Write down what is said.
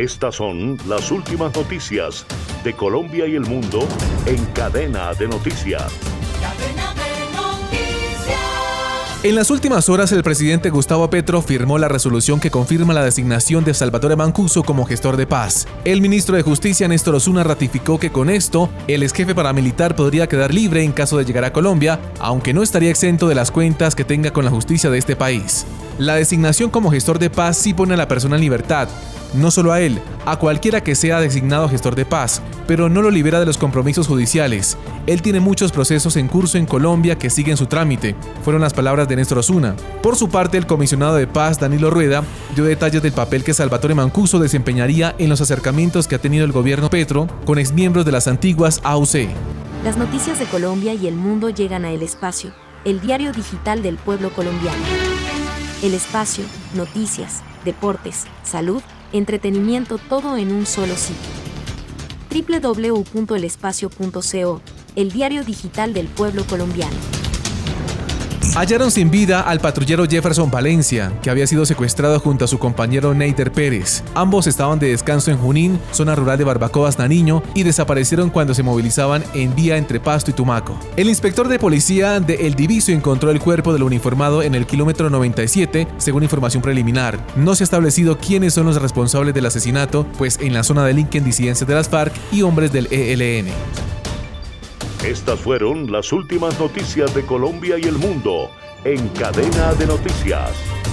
Estas son las últimas noticias de Colombia y el mundo en cadena de noticias. En las últimas horas, el presidente Gustavo Petro firmó la resolución que confirma la designación de Salvatore Mancuso como gestor de paz. El ministro de Justicia, Néstor Osuna, ratificó que con esto, el ex jefe paramilitar podría quedar libre en caso de llegar a Colombia, aunque no estaría exento de las cuentas que tenga con la justicia de este país. La designación como gestor de paz sí pone a la persona en libertad, no solo a él, a cualquiera que sea designado gestor de paz, pero no lo libera de los compromisos judiciales. Él tiene muchos procesos en curso en Colombia que siguen su trámite, fueron las palabras de Néstor Osuna. Por su parte, el comisionado de paz, Danilo Rueda, dio detalles del papel que Salvatore Mancuso desempeñaría en los acercamientos que ha tenido el gobierno Petro con exmiembros de las antiguas AUC. Las noticias de Colombia y el mundo llegan a El Espacio, el diario digital del pueblo colombiano. El Espacio, noticias, deportes, salud, entretenimiento todo en un solo sitio. www.elespacio.co, el diario digital del pueblo colombiano. Hallaron sin vida al patrullero Jefferson Valencia, que había sido secuestrado junto a su compañero Neiter Pérez. Ambos estaban de descanso en Junín, zona rural de Barbacoas, Nariño, y desaparecieron cuando se movilizaban en vía entre Pasto y Tumaco. El inspector de policía de El Diviso encontró el cuerpo del uniformado en el kilómetro 97, según información preliminar. No se ha establecido quiénes son los responsables del asesinato, pues en la zona delinquen disidencias de las FARC y hombres del ELN. Estas fueron las últimas noticias de Colombia y el mundo en cadena de noticias.